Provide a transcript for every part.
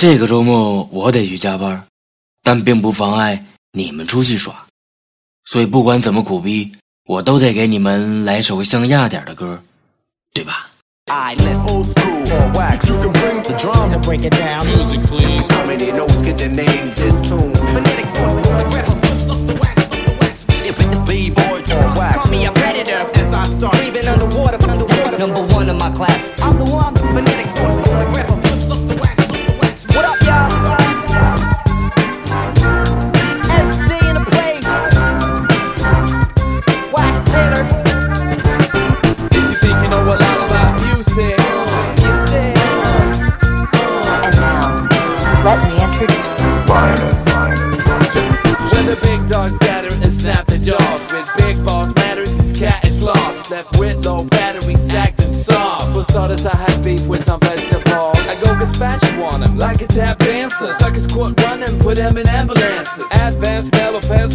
这个周末我得去加班，但并不妨碍你们出去耍，所以不管怎么苦逼，我都得给你们来首像哑点的歌，对吧？For starters I had beef with some vegetables. I go gazpacho on him like a tap dancer. Suckers caught running, put them in ambulances. Advanced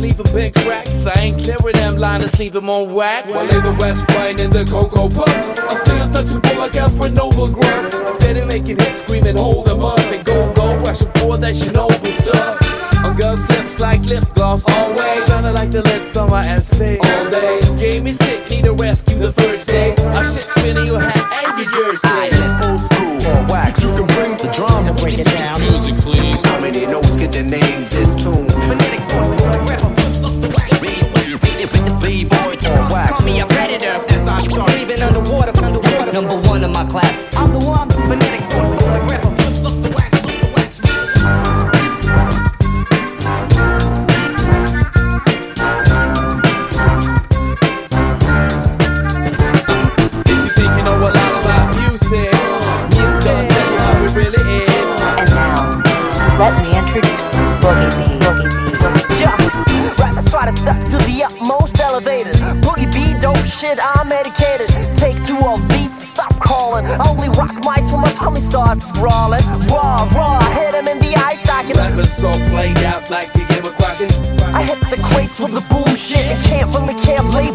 leave 'em big tracks I ain't clearing them liners, leave 'em on wax. While in the west playing in the Cocoa Puffs. I stay untouchable like Alfred Nobel Grunt Steady making hits, screaming hold 'em up And go, go, rushing for that Chernobyl stuff. On girls' lips like lip gloss always. Sounding like the lips on my SP All day. Gave me sick, need a rescue the first day. I shit spinning your hat and your I jersey old school or wax. You can bring the drum to break it down. Introduce Boogie B. Boogie B. Boogie B. Rappers try to step to the utmost elevated. Boogie B, dope shit, I'm medicated. Take two of beats, stop calling. I only rock mics when my tummy starts sprawling. Raw, raw, hit him in the eye socket. Rappers so played out like the game of Crockett I hit the crates with the boom shit and can't really care label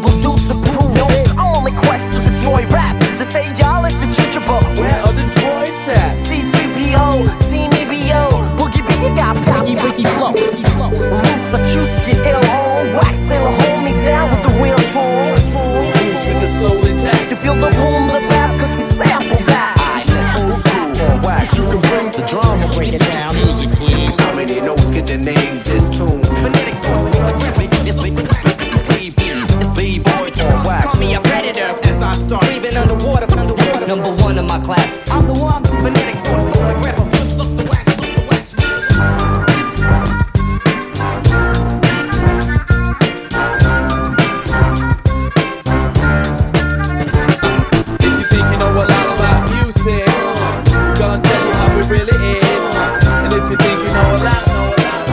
is. And if you think you know a lot, know a lot,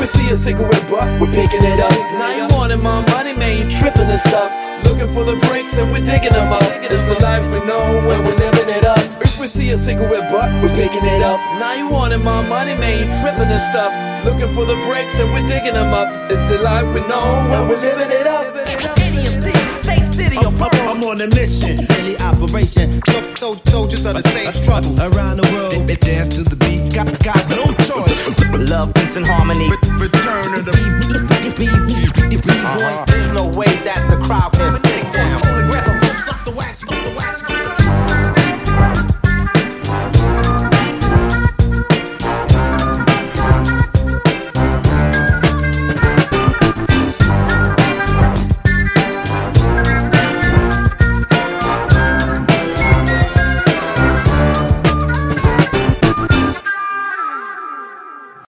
we see a cigarette butt, we're picking it up. Now you wanting my money, man, you tripping and stuff. Looking for the bricks and we're digging them up. It's the life we know and we're living it up. If we see a cigarette butt, we're picking it up. Now you wanting my money, man, you tripping and stuff. Looking for the bricks and we're digging them up. It's the life we know and we're living it up. Pearl. I'm on a mission, daily operation. So, so, soldiers of the same struggle around the world. They dance to the beat. Got, got no choice. Love, peace, and harmony. Return of the B-boy. There's no way that the crowd can